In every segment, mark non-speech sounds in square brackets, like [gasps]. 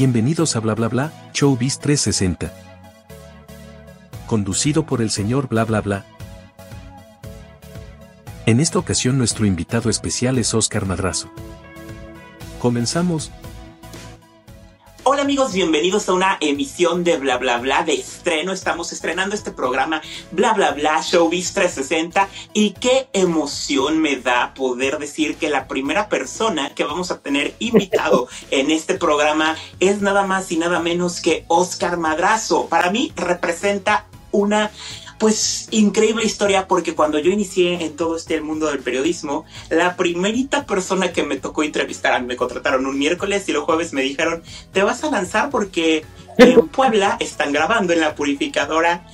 Bienvenidos a Bla Bla Bla, Showbiz 360. Conducido por el señor Bla Bla Bla. En esta ocasión nuestro invitado especial es Oscar Madrazo. Comenzamos. Hola amigos, bienvenidos a una emisión de Bla Bla Bla de estreno. Estamos estrenando este programa Bla Bla Bla Showbiz 360 y qué emoción me da poder decir que la primera persona que vamos a tener invitado [laughs] en este programa es nada más y nada menos que Oscar Madrazo. Para mí representa una pues increíble historia porque cuando yo inicié en todo este mundo del periodismo, la primerita persona que me tocó entrevistar, me contrataron un miércoles y los jueves me dijeron, te vas a lanzar porque en [laughs] Puebla están grabando en la purificadora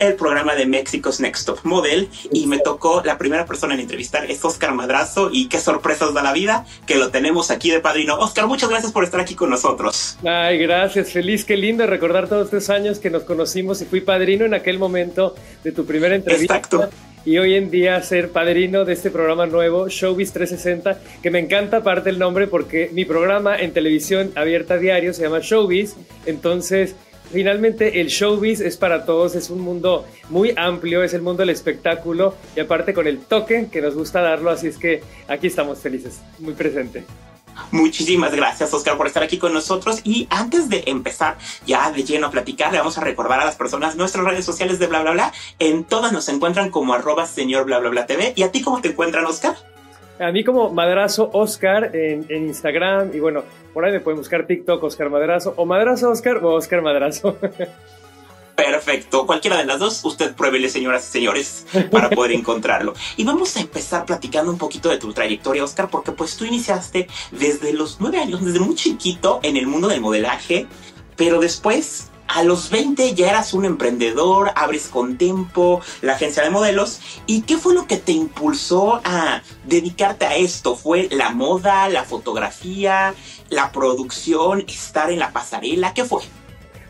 el programa de Mexico's Next Top Model y me tocó la primera persona en entrevistar es Oscar Madrazo y qué sorpresas da la vida que lo tenemos aquí de padrino. Oscar, muchas gracias por estar aquí con nosotros. Ay, gracias, feliz, qué lindo recordar todos estos años que nos conocimos y fui padrino en aquel momento de tu primera entrevista. Exacto. Y hoy en día ser padrino de este programa nuevo, Showbiz 360, que me encanta aparte el nombre porque mi programa en televisión abierta diario se llama Showbiz, entonces finalmente el showbiz es para todos, es un mundo muy amplio, es el mundo del espectáculo y aparte con el toque que nos gusta darlo, así es que aquí estamos felices, muy presente. Muchísimas gracias, Oscar, por estar aquí con nosotros. Y antes de empezar ya de lleno a platicar, le vamos a recordar a las personas nuestras redes sociales de bla bla bla. En todas nos encuentran como arroba señor bla bla bla TV. ¿Y a ti cómo te encuentran, Oscar? A mí como Madrazo Oscar en, Instagram y bueno, por ahí me pueden buscar TikTok Oscar Madrazo o Madrazo Oscar o Oscar Madrazo. [laughs] Perfecto, cualquiera de las dos, usted pruébele, señoras y señores, para poder encontrarlo. Y vamos a empezar platicando un poquito de tu trayectoria, Oscar, porque pues tú iniciaste desde los nueve años, desde muy chiquito en el mundo del modelaje, pero después a los 20 ya eras un emprendedor, abres con tiempo la agencia de modelos. ¿Y qué fue lo que te impulsó a dedicarte a esto? ¿Fue la moda, la fotografía, la producción, estar en la pasarela? ¿Qué fue?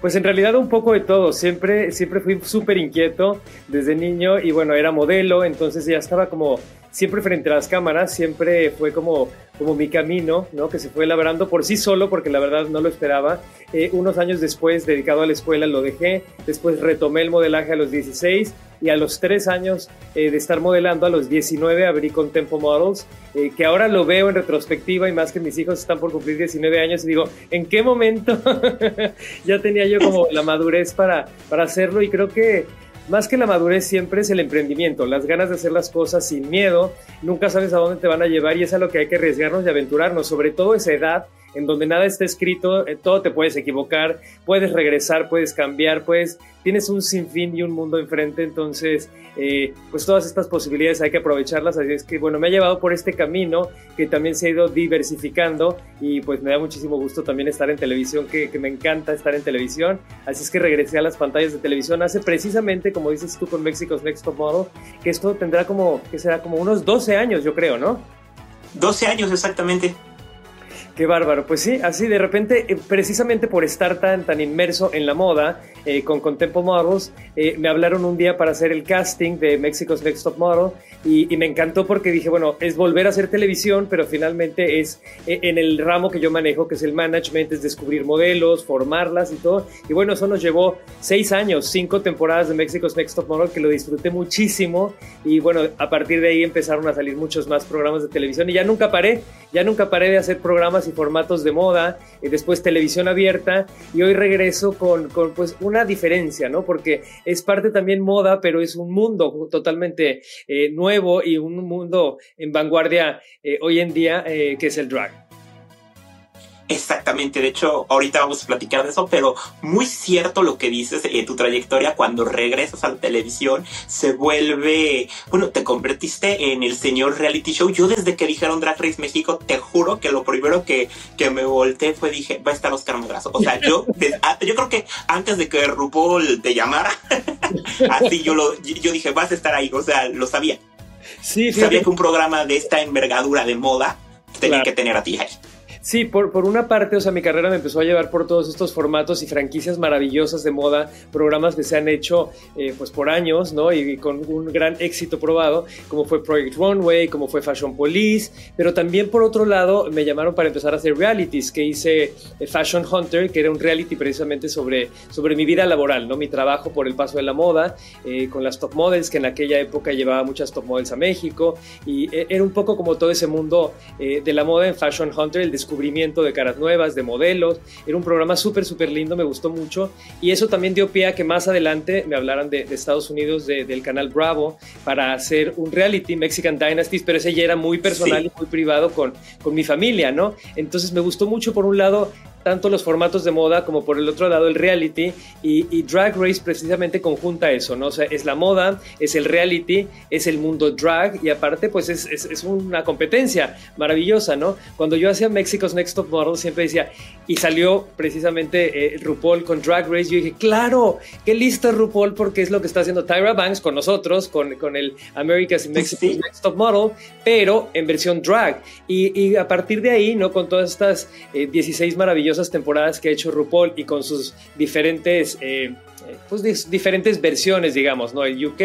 Pues en realidad un poco de todo. Siempre, siempre fui súper inquieto desde niño y bueno, era modelo, entonces ya estaba como siempre frente a las cámaras, siempre fue como, como mi camino, ¿no? Que se fue labrando por sí solo, porque la verdad no lo esperaba. Eh, unos años después, dedicado a la escuela, lo dejé. Después retomé el modelaje a los 16 y a los 3 años eh, de estar modelando, a los 19 abrí con Tempo Models, eh, que ahora lo veo en retrospectiva y más que mis hijos están por cumplir 19 años y digo, ¿en qué momento [laughs] ya tenía yo como la madurez para, para hacerlo? Y creo que más que la madurez siempre es el emprendimiento, las ganas de hacer las cosas sin miedo, nunca sabes a dónde te van a llevar y es a lo que hay que arriesgarnos y aventurarnos, sobre todo esa edad en donde nada está escrito, eh, todo te puedes equivocar, puedes regresar, puedes cambiar, puedes, tienes un sinfín y un mundo enfrente, entonces, eh, pues todas estas posibilidades hay que aprovecharlas, así es que, bueno, me ha llevado por este camino que también se ha ido diversificando y pues me da muchísimo gusto también estar en televisión, que, que me encanta estar en televisión, así es que regresé a las pantallas de televisión hace precisamente, como dices tú con Mexico's Next Top Model, que esto tendrá como, que será como unos 12 años, yo creo, ¿no? 12 años exactamente. Qué bárbaro. Pues sí, así de repente, eh, precisamente por estar tan, tan inmerso en la moda, eh, con Contempo Models, eh, me hablaron un día para hacer el casting de Mexico's Next Top Model y, me encantó porque dije, bueno, es volver a hacer televisión, pero finalmente es en el ramo que yo manejo, que es el management, es descubrir modelos, formarlas y todo. Y bueno, eso nos llevó seis años, cinco temporadas de Mexico's Next Top Model, que lo disfruté muchísimo. Y bueno, a partir de ahí empezaron a salir muchos más programas de televisión y ya nunca paré, ya nunca paré de hacer programas formatos de moda, y después televisión abierta y hoy regreso con, con pues una diferencia, ¿no? Porque es parte también moda, pero es un mundo totalmente eh, nuevo y un mundo en vanguardia eh, hoy en día eh, que es el drag. Exactamente, de hecho, ahorita vamos a platicar de eso, pero muy cierto lo que dices, eh, tu trayectoria cuando regresas a la televisión se vuelve, bueno, te convertiste en el señor reality show. Yo desde que dijeron Drag Race México, te juro que lo primero que, que me volteé fue dije, va a estar Oscar Madrazo. O sea, yo, yo creo que antes de que RuPaul te llamara, [laughs] así yo lo, yo dije, vas a estar ahí, o sea, lo sabía. Sí, sí. Sabía que un programa de esta envergadura de moda tenía que tener a ti ahí. Sí, por, por una parte, o sea, mi carrera me empezó a llevar por todos estos formatos y franquicias maravillosas de moda, programas que se han hecho eh, pues por años, ¿no? Y, con un gran éxito probado, como fue Project Runway, como fue Fashion Police, pero también por otro lado me llamaron para empezar a hacer realities, que hice eh, Fashion Hunter, que era un reality precisamente sobre, sobre mi vida laboral, ¿no? Mi trabajo por el paso de la moda, eh, con las top models, que en aquella época llevaba muchas top models a México, y era un poco como todo ese mundo de la moda en Fashion Hunter, el descubrimiento de caras nuevas, de modelos. Era un programa súper, súper lindo, me gustó mucho. Y eso también dio pie a que más adelante me hablaran de, Estados Unidos, del canal Bravo, para hacer un reality, Mexican Dynasties, pero ese ya era muy personal y muy privado con, con mi familia, ¿no? Entonces me gustó mucho, por un lado, tanto los formatos de moda como por el otro lado el reality y, Drag Race precisamente conjunta eso, ¿no? O sea, es la moda, es el reality, es el mundo drag y aparte pues es, es, una competencia maravillosa, ¿no? Cuando yo hacía Mexico's Next Top Model siempre decía, y salió precisamente eh, RuPaul con Drag Race, yo dije, claro, qué listo RuPaul porque es lo que está haciendo Tyra Banks con nosotros, con, con el America's Mexico's Next Top Model, pero en versión drag. Y, y, a partir de ahí, ¿no? Con todas estas 16 eh, temporadas que ha hecho RuPaul y con sus diferentes eh, pues, diferentes versiones, digamos, ¿no? El UK,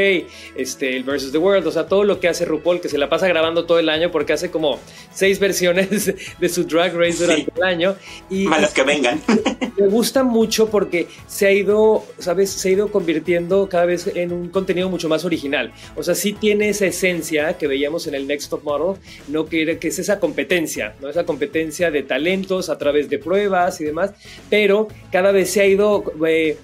este, el Versus the World, o sea, todo lo que hace RuPaul, que se la pasa grabando todo el año porque hace como seis [laughs] versiones de su Drag Race durante el año. Y Malas que vengan. [laughs] Me gusta mucho porque se ha ido, ¿sabes? Se ha ido convirtiendo cada vez en un contenido mucho más original. O sea, sí tiene esa esencia que veíamos en el Next Top Model, ¿no? Que, que es esa competencia, ¿no? Esa competencia de talentos a través de pruebas y demás, pero cada vez se ha ido eh,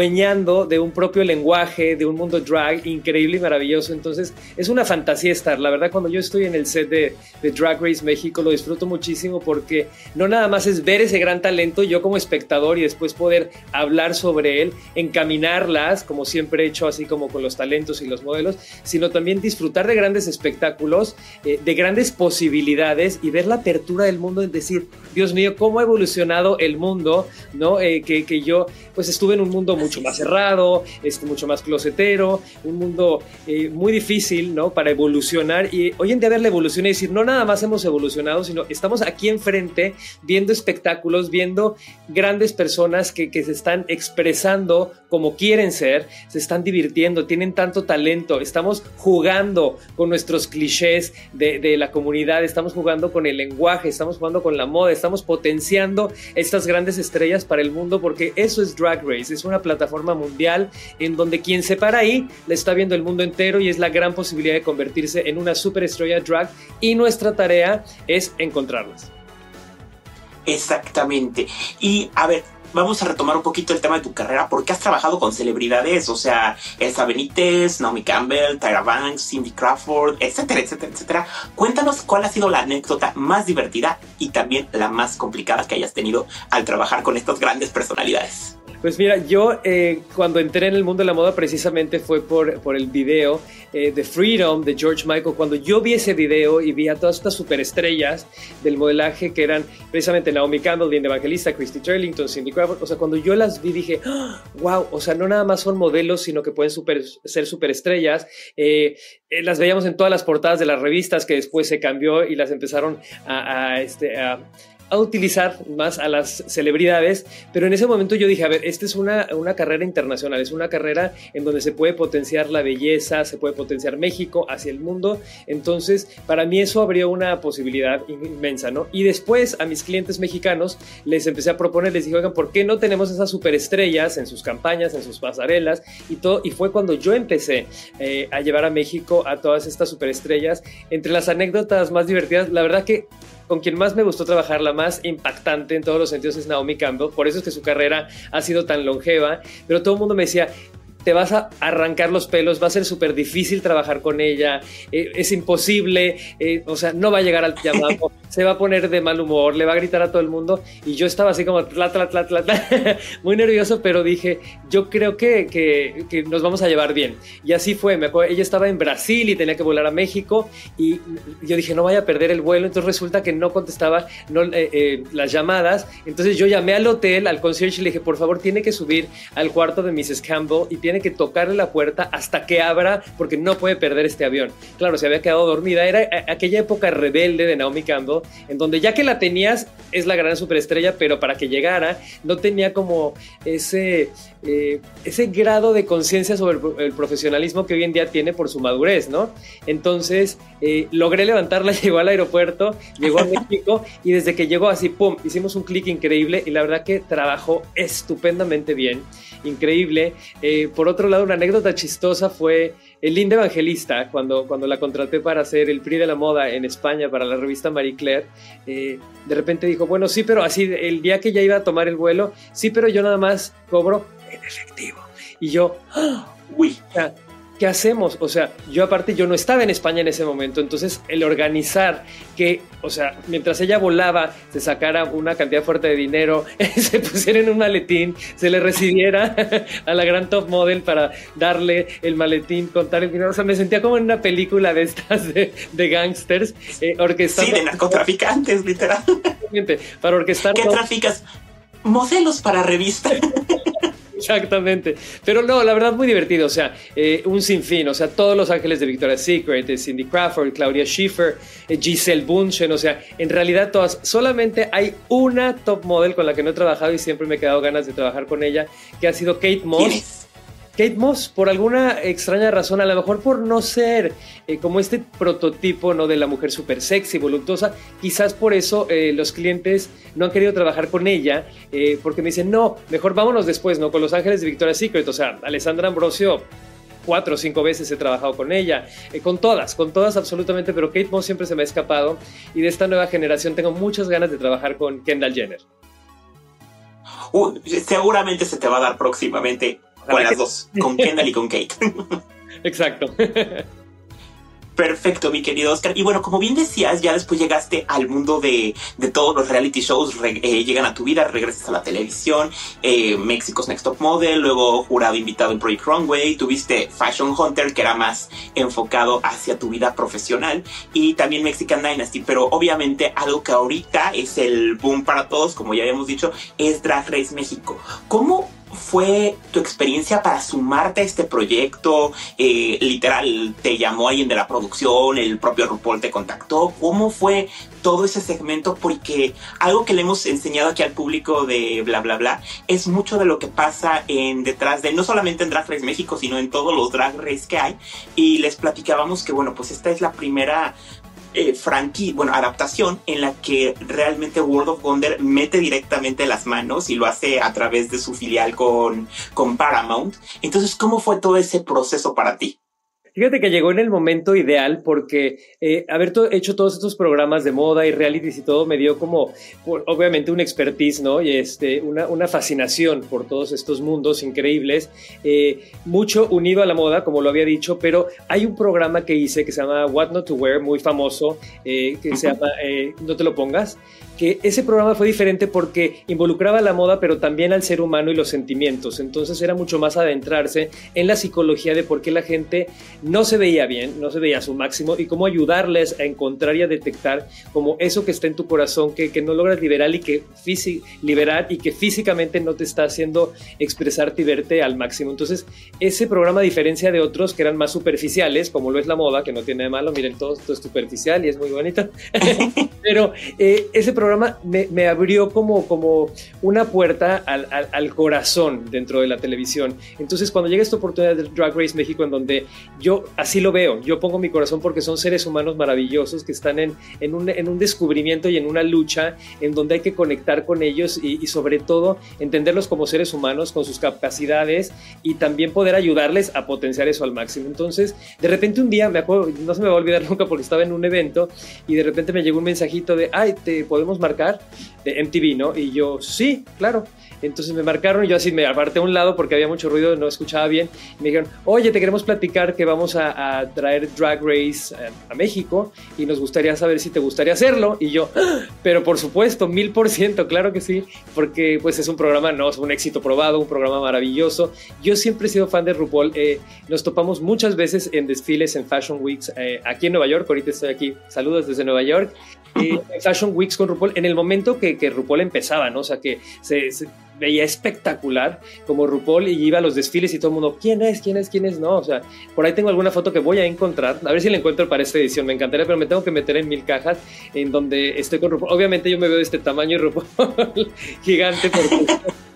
adueñando de un propio lenguaje, de un mundo drag increíble y maravilloso. Entonces, es una fantasía estar. La verdad, cuando yo estoy en el set de, Drag Race México, lo disfruto muchísimo porque no nada más es ver ese gran talento, yo como espectador y después poder hablar sobre él, encaminarlas, como siempre he hecho, así como con los talentos y los modelos, sino también disfrutar de grandes espectáculos, eh, de grandes posibilidades y ver la apertura del mundo, es decir, Dios mío, cómo ha evolucionado el mundo, ¿no? Eh, que, que yo, pues estuve en un mundo mundo mucho más cerrado, este, mucho más closetero, un mundo eh, muy difícil, ¿no? Para evolucionar y hoy en día ver la evolución y decir, no nada más hemos evolucionado, sino estamos aquí enfrente viendo espectáculos, viendo grandes personas que, que se están expresando como quieren ser, se están divirtiendo, tienen tanto talento, estamos jugando con nuestros clichés de, de la comunidad, estamos jugando con el lenguaje, estamos jugando con la moda, estamos potenciando estas grandes estrellas para el mundo porque eso es Drag Race, es una plataforma mundial en donde quien se para ahí le está viendo el mundo entero y es la gran posibilidad de convertirse en una superestrella drag y nuestra tarea es encontrarlas. Exactamente. Y a ver, vamos a retomar un poquito el tema de tu carrera, porque has trabajado con celebridades, o sea, Elsa Benítez, Naomi Campbell, Tyra Banks, Cindy Crawford, etcétera, etcétera, etcétera. Cuéntanos cuál ha sido la anécdota más divertida y también la más complicada que hayas tenido al trabajar con estas grandes personalidades. Pues mira, yo eh, cuando entré en el mundo de la moda precisamente fue por, por el video eh, de Freedom de George Michael. Cuando yo vi ese video y vi a todas estas superestrellas del modelaje que eran precisamente Naomi Campbell, Linda Evangelista, Christy Turlington, Cindy Crawford, o sea, cuando yo las vi dije, [gasps] wow, o sea, no nada más son modelos, sino que pueden super, ser superestrellas. Eh, las veíamos en todas las portadas de las revistas que después se cambió y las empezaron a este, a a utilizar más a las celebridades, pero en ese momento yo dije, a ver, esta es una, una carrera internacional, es una carrera en donde se puede potenciar la belleza, se puede potenciar México hacia el mundo, entonces para mí eso abrió una posibilidad inmensa, ¿no? Y después a mis clientes mexicanos les empecé a proponer, les dije, oigan, ¿por qué no tenemos esas superestrellas en sus campañas, en sus pasarelas y todo? Y fue cuando yo empecé eh, a llevar a México a todas estas superestrellas. Entre las anécdotas más divertidas, la verdad que con quien más me gustó trabajar, la más impactante en todos los sentidos es Naomi Campbell, por eso es que su carrera ha sido tan longeva, pero todo el mundo me decía, te vas a arrancar los pelos, va a ser súper difícil trabajar con ella, eh, es imposible, eh, o sea, no va a llegar al llamado, [laughs] se va a poner de mal humor, le va a gritar a todo el mundo y yo estaba así como tla, tla, tla, tla, [laughs] muy nervioso, pero dije, yo creo que, que, que, nos vamos a llevar bien. Y así fue, me acuerdo, ella estaba en Brasil y tenía que volar a México y yo dije, no vaya a perder el vuelo, entonces resulta que no contestaba no, eh, las llamadas, entonces yo llamé al hotel, al concierge y le dije, por favor, tiene que subir al cuarto de Mrs. Campbell y tiene que tocarle la puerta hasta que abra porque no puede perder este avión. Claro, se había quedado dormida. Era aquella época rebelde de Naomi Campbell, en donde ya que la tenías, es la gran superestrella, pero para que llegara, no tenía como ese, eh, ese grado de conciencia sobre el, profesionalismo que hoy en día tiene por su madurez, ¿no? Entonces, eh, logré levantarla, [laughs] llegó al aeropuerto, llegó a México y desde que llegó así, ¡pum!, hicimos un clic increíble y la verdad que trabajó estupendamente bien, increíble. Eh, por otro lado, una anécdota chistosa fue el Linda Evangelista, cuando, cuando la contraté para hacer el PRI de la moda en España para la revista Marie Claire, de repente dijo, bueno, sí, pero así, el día que ya iba a tomar el vuelo, sí, pero yo nada más cobro en efectivo. Y yo, ¡ah! uy, ¿qué hacemos? O sea, yo aparte, yo no estaba en España en ese momento, entonces el organizar que, o sea, mientras ella volaba, se sacara una cantidad fuerte de dinero, [laughs] se pusiera en un maletín, se le recibiera [laughs] a la gran top model para darle el maletín, contar el dinero, o sea, me sentía como en una película de estas de, de gangsters, eh, orquestando. Sí, de narcotraficantes, literal. Para orquestar. ¿Qué traficas? Modelos para revista. [laughs] Exactamente. Pero no, la verdad muy divertido. O sea, eh, un sinfín. O sea, todos los ángeles de Victoria's Secret, de Cindy Crawford, Claudia Schiffer, eh, Giselle Bunchen. O sea, en realidad todas. Solamente hay una top model con la que no he trabajado y siempre me he quedado ganas de trabajar con ella, que ha sido Kate Moss. Kate Moss, por alguna extraña razón, a lo mejor por no ser eh, como este prototipo ¿no? de la mujer súper sexy, voluptuosa, quizás por eso eh, los clientes no han querido trabajar con ella, eh, porque me dicen, no, mejor vámonos después, ¿no? Con Los Ángeles de Victoria's Secret, o sea, Alessandra Ambrosio cuatro o cinco veces he trabajado con ella, con todas, con todas absolutamente, pero Kate Moss siempre se me ha escapado y de esta nueva generación tengo muchas ganas de trabajar con Kendall Jenner. seguramente se te va a dar próximamente con las dos, con Kendall y con Kate. [laughs] Exacto. [laughs] Perfecto, mi querido Oscar. Y bueno, como bien decías, ya después llegaste al mundo de, todos los reality shows, eh, llegan a tu vida, regresas a la televisión, eh, México's Next Top Model, luego jurado invitado en Project Runway, tuviste Fashion Hunter, que era más enfocado hacia tu vida profesional, y también Mexican Dynasty. Pero obviamente algo que ahorita es el boom para todos, como ya habíamos dicho, es Drag Race México. ¿Cómo fue tu experiencia para sumarte a este proyecto? Eh, literal, ¿te llamó alguien de la producción? ¿El propio RuPaul te contactó? ¿Cómo fue todo ese segmento? Porque algo que le hemos enseñado aquí al público de bla bla bla es mucho de lo que pasa en detrás de, no solamente en Drag Race México, sino en todos los Drag Race que hay. Y les platicábamos que, bueno, pues esta es la primera eh, bueno, adaptación en la que realmente World of Wonder mete directamente las manos y lo hace a través de su filial con, con Paramount. Entonces, ¿cómo fue todo ese proceso para ti? Fíjate que llegó en el momento ideal porque eh, haber hecho todos estos programas de moda y realities y todo me dio como, obviamente, una expertise, ¿no? Y este, una, una fascinación por todos estos mundos increíbles, eh, mucho unido a la moda, como lo había dicho, pero hay un programa que hice que se llama What Not to Wear, muy famoso, eh, que se llama No te lo pongas, que ese programa fue diferente porque involucraba la moda, pero también al ser humano y los sentimientos. Entonces era mucho más adentrarse en la psicología de por qué la gente no se veía bien, no se veía a su máximo y cómo ayudarles a encontrar y a detectar como eso que está en tu corazón, que, que no logras liberar y que liberar y que físicamente no te está haciendo expresarte y verte al máximo. Entonces, ese programa, a diferencia de otros que eran más superficiales, como lo es la moda, que no tiene de malo, miren, todo, esto es superficial y es muy bonito, [laughs] pero eh, ese programa me, abrió como, como una puerta al, corazón dentro de la televisión. Entonces, cuando llega esta oportunidad del Drag Race México, en donde yo así lo veo, yo pongo mi corazón porque son seres humanos maravillosos que están en, en, un, en un descubrimiento y en una lucha en donde hay que conectar con ellos y, sobre todo entenderlos como seres humanos, con sus capacidades y también poder ayudarles a potenciar eso al máximo. Entonces, de repente un día, me acuerdo, no se me va a olvidar [laughs] nunca porque estaba en un evento y de repente me llegó un mensajito de, ay, te podemos marcar de MTV, ¿no? Y yo, sí, claro. Entonces me marcaron y yo así me aparté a un lado porque había mucho ruido, no escuchaba bien. me dijeron, oye, te queremos platicar que vamos a, traer Drag Race a, a, México y nos gustaría saber si te gustaría hacerlo. Y yo, ah, pero por supuesto, mil por ciento, claro que sí, porque pues es un programa, no, es un éxito probado, un programa maravilloso. Yo siempre he sido fan de RuPaul. Eh, nos topamos muchas veces en desfiles en Fashion Weeks eh, aquí en Nueva York. Ahorita estoy aquí. Saludos desde Nueva York. Eh, Fashion Weeks con RuPaul en el momento que, que RuPaul empezaba, ¿no? O sea, que se veía espectacular como RuPaul y iba a los desfiles y todo el mundo, ¿quién es? ¿quién es? ¿quién es? No, o sea, por ahí tengo alguna foto que voy a encontrar, a ver si la encuentro para esta edición, me encantaría, pero me tengo que meter en mil cajas en donde estoy con RuPaul. Obviamente yo me veo de este tamaño y RuPaul [laughs] gigante porque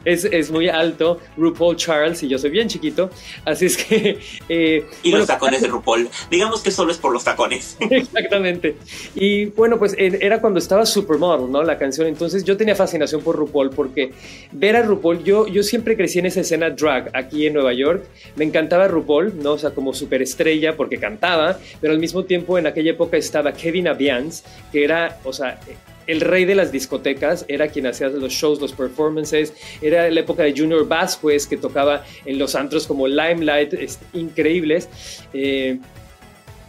es, es, muy alto, RuPaul Charles, y yo soy bien chiquito, así es que... [laughs] Eh, y los tacones de [laughs] RuPaul, digamos que solo es por los tacones. [laughs] Exactamente. Y bueno, pues era cuando estaba Supermodel, ¿no? La canción, entonces yo tenía fascinación por RuPaul porque ver a RuPaul, yo, yo siempre crecí en esa escena drag aquí en Nueva York, me encantaba RuPaul, ¿no? O sea, como superestrella porque cantaba, pero al mismo tiempo en aquella época estaba Kevin Aviance, que era, o sea el rey de las discotecas, era quien hacía los shows, los performances, era la época de Junior Vasquez que tocaba en los antros como Limelight, increíbles. Eh,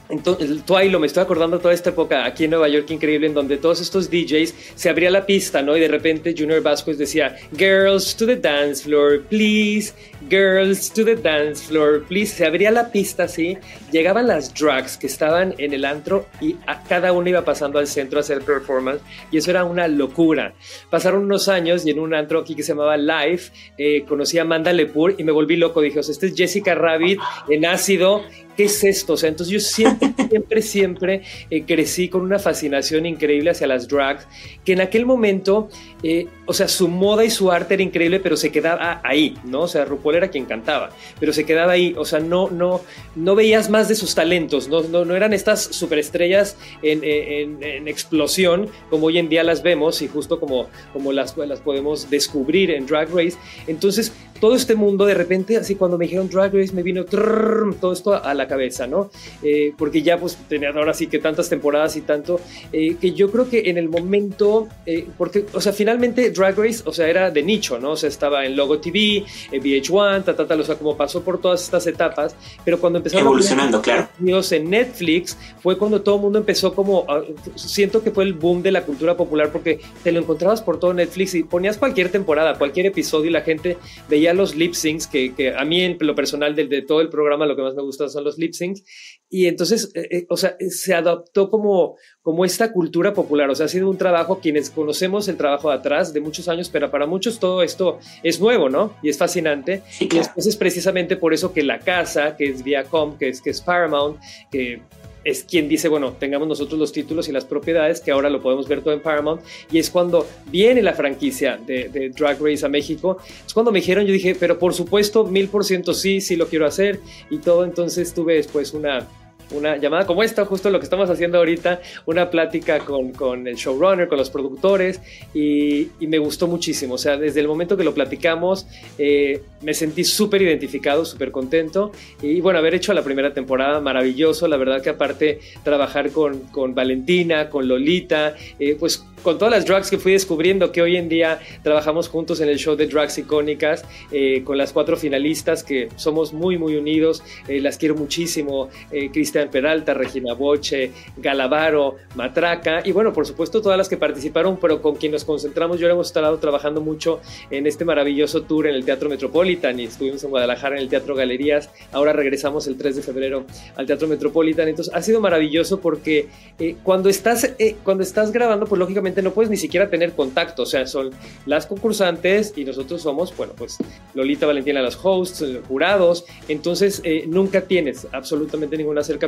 entonces, lo me estoy acordando toda esta época aquí en Nueva York increíble, en donde todos estos DJs se abría la pista, ¿no? Y de repente Junior Vasquez decía, Girls to the dance floor, please. Girls to the dance floor, please. Se abría la pista así, llegaban las drugs que estaban en el antro y cada uno iba pasando al centro a hacer performance y eso era una locura. Pasaron unos años y en un antro aquí que se llamaba Life, eh, conocí a Amanda Lepur y me volví loco. Dije, o sea, este es Jessica Rabbit en ácido ¿qué es esto? O sea, entonces yo siempre, [laughs] siempre, siempre eh, crecí con una fascinación increíble hacia las drags, que en aquel momento, eh, o sea, su moda y su arte era increíble, pero se quedaba ahí, ¿no? O sea, RuPaul era quien cantaba, pero se quedaba ahí, o sea, no, no, no veías más de sus talentos, no, no, no eran estas superestrellas en, en, explosión como hoy en día las vemos y justo como, como las, las podemos descubrir en Drag Race. Entonces, todo este mundo de repente, así cuando me dijeron Drag Race, me vino todo esto a la cabeza, ¿no? Eh, porque ya pues tenía ahora sí que tantas temporadas y tanto, eh, que yo creo que en el momento, eh, porque, o sea, finalmente Drag Race, o sea, era de nicho, ¿no? O sea, estaba en Logo TV, en VH1, ta, ta, ta, o sea, como pasó por todas estas etapas, pero cuando empezaron evolucionando, claro. En Netflix fue cuando todo el mundo empezó como, siento que fue el boom de la cultura popular porque te lo encontrabas por todo Netflix y ponías cualquier temporada, cualquier episodio y la gente veía los lip syncs, que, que a mí en lo personal de, de todo el programa lo que más me gusta son los lip syncs. Y entonces, eh, eh, o sea, se adaptó como, como esta cultura popular. O sea, ha sido un trabajo, quienes conocemos el trabajo de atrás de muchos años, pero para muchos todo esto es nuevo, ¿no? Y es fascinante. Y después es precisamente por eso que la casa, que es Viacom, que es, que es Paramount, que es quien dice, bueno, tengamos nosotros los títulos y las propiedades, que ahora lo podemos ver todo en Paramount, y es cuando viene la franquicia de, Drag Race a México, es cuando me dijeron, yo dije, pero por supuesto, mil por ciento sí, sí lo quiero hacer, y todo, entonces tuve después una una llamada como esta, justo lo que estamos haciendo ahorita, una plática con, con el showrunner, con los productores, y, y, me gustó muchísimo. O sea, desde el momento que lo platicamos, eh, me sentí súper identificado, súper contento. Y bueno, haber hecho la primera temporada, maravilloso. La verdad que aparte, trabajar con, con Valentina, con Lolita, eh, pues con todas las drugs que fui descubriendo, que hoy en día trabajamos juntos en el show de Drugs Icónicas, eh, con las cuatro finalistas que somos muy, muy unidos. las quiero muchísimo. Cristian Peralta, Regina Boche, Galavaro, Matraca y bueno, por supuesto todas las que participaron, pero con quien nos concentramos, yo hemos estado trabajando mucho en este maravilloso tour en el Teatro Metropolitan y estuvimos en Guadalajara en el Teatro Galerías, ahora regresamos el 3 de febrero al Teatro Metropolitan, entonces ha sido maravilloso porque eh, cuando, estás, eh, cuando estás grabando, pues lógicamente no puedes ni siquiera tener contacto, o sea, son las concursantes y nosotros somos, bueno, pues Lolita Valentina, los hosts, jurados, entonces eh, nunca tienes absolutamente ningún acercamiento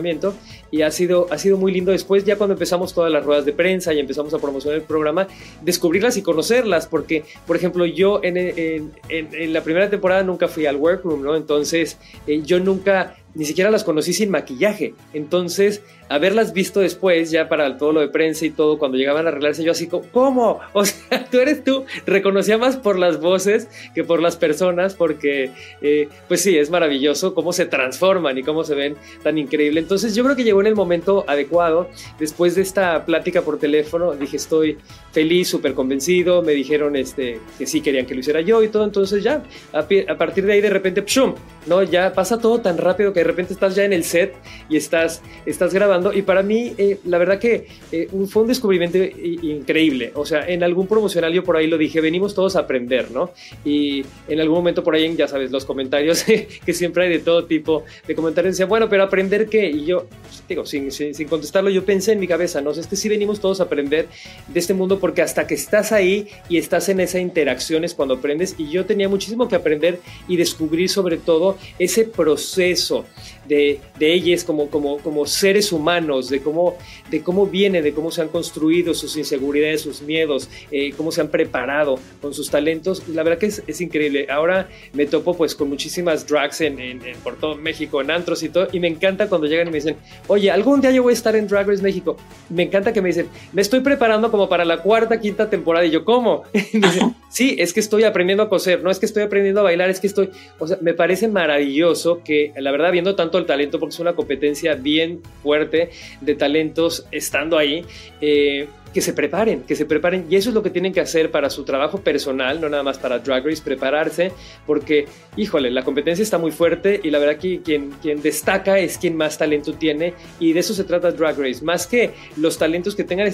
y ha sido, ha sido muy lindo después, ya cuando empezamos todas las ruedas de prensa y empezamos a promocionar el programa, descubrirlas y conocerlas, porque, por ejemplo, yo en, en, la primera temporada nunca fui al workroom, ¿no? Entonces, eh, yo nunca ni siquiera las conocí sin maquillaje. Entonces, haberlas visto después, ya para todo lo de prensa y todo, cuando llegaban a arreglarse, yo así como, ¿cómo? O sea, [laughs] tú eres tú. Reconocía más por las voces que por las personas, porque, eh, pues sí, es maravilloso cómo se transforman y cómo se ven tan increíble. Entonces, yo creo que llegó en el momento adecuado. Después de esta plática por teléfono, dije, estoy feliz, súper convencido. Me dijeron este, que sí querían que lo hiciera yo y todo. Entonces, ya, a, partir de ahí, de repente, ¡pshum! ¿no? Ya pasa todo tan rápido que de repente estás ya en el set y estás, estás grabando y para mí, eh, la verdad que eh, fue un descubrimiento increíble. O sea, en algún promocional yo por ahí lo dije, venimos todos a aprender, ¿no? Y en algún momento por ahí, ya sabes, los comentarios [laughs] que siempre hay de todo tipo de comentarios, decía, bueno, pero aprender qué? Y yo, pues, digo, sin, sin, sin, contestarlo, yo pensé en mi cabeza, ¿no? Es que sí venimos todos a aprender de este mundo porque hasta que estás ahí y estás en esa interacción es cuando aprendes y yo tenía muchísimo que aprender y descubrir sobre todo ese proceso de, de ellas como, como, como seres humanos, de cómo, de cómo vienen, de cómo se han construido sus inseguridades, sus miedos, eh, cómo se han preparado con sus talentos. La verdad que es, es increíble. Ahora me topo pues con muchísimas drags en, en, por todo México, en antros y todo, y me encanta cuando llegan y me dicen, oye, algún día yo voy a estar en Drag Race México. Me encanta que me dicen, me estoy preparando como para la cuarta, quinta temporada. Y yo, ¿cómo? [laughs] Y me dicen, sí, es que estoy aprendiendo a coser, no es que estoy aprendiendo a bailar, es que estoy, o sea, me parece maravilloso que la verdad viendo tanto el talento, porque es una competencia bien fuerte de talentos estando ahí, eh, que se preparen, que se preparen. Y eso es lo que tienen que hacer para su trabajo personal, no nada más para Drag Race, prepararse, porque, híjole, la competencia está muy fuerte y la verdad que quien, quien destaca es quien más talento tiene y de eso se trata Drag Race. Más que los talentos que tengan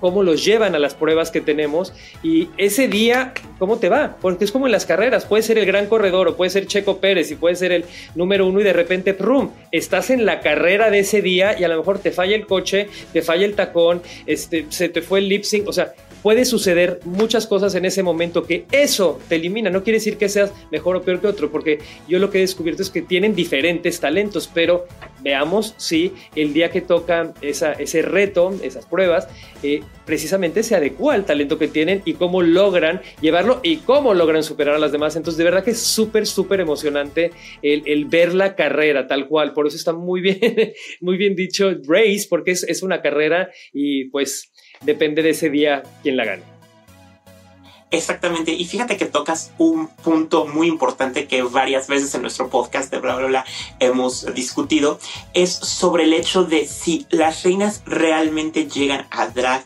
cómo los llevan a las pruebas que tenemos y ese día, ¿cómo te va? Porque es como en las carreras, puede ser el gran corredor o puede ser Checo Pérez y puede ser el número uno y de repente, ¡prum!, estás en la carrera de ese día y a lo mejor te falla el coche, te falla el tacón, este, se te fue el lip sync, o sea, puede suceder muchas cosas en ese momento que eso te elimina. No quiere decir que seas mejor o peor que otro, porque yo lo que he descubierto es que tienen diferentes talentos, pero veamos si el día que toca esa, ese reto, esas pruebas, eh, precisamente se adecua al talento que tienen y cómo logran llevarlo y cómo logran superar a las demás. Entonces, de verdad que es súper, súper emocionante el, ver la carrera tal cual. Por eso está muy bien, [laughs] muy bien dicho race, porque es una carrera y pues depende de ese día quién la gane. Exactamente, y fíjate que tocas un punto muy importante que varias veces en nuestro podcast de bla bla bla hemos discutido, es sobre el hecho de si las reinas realmente llegan a Drag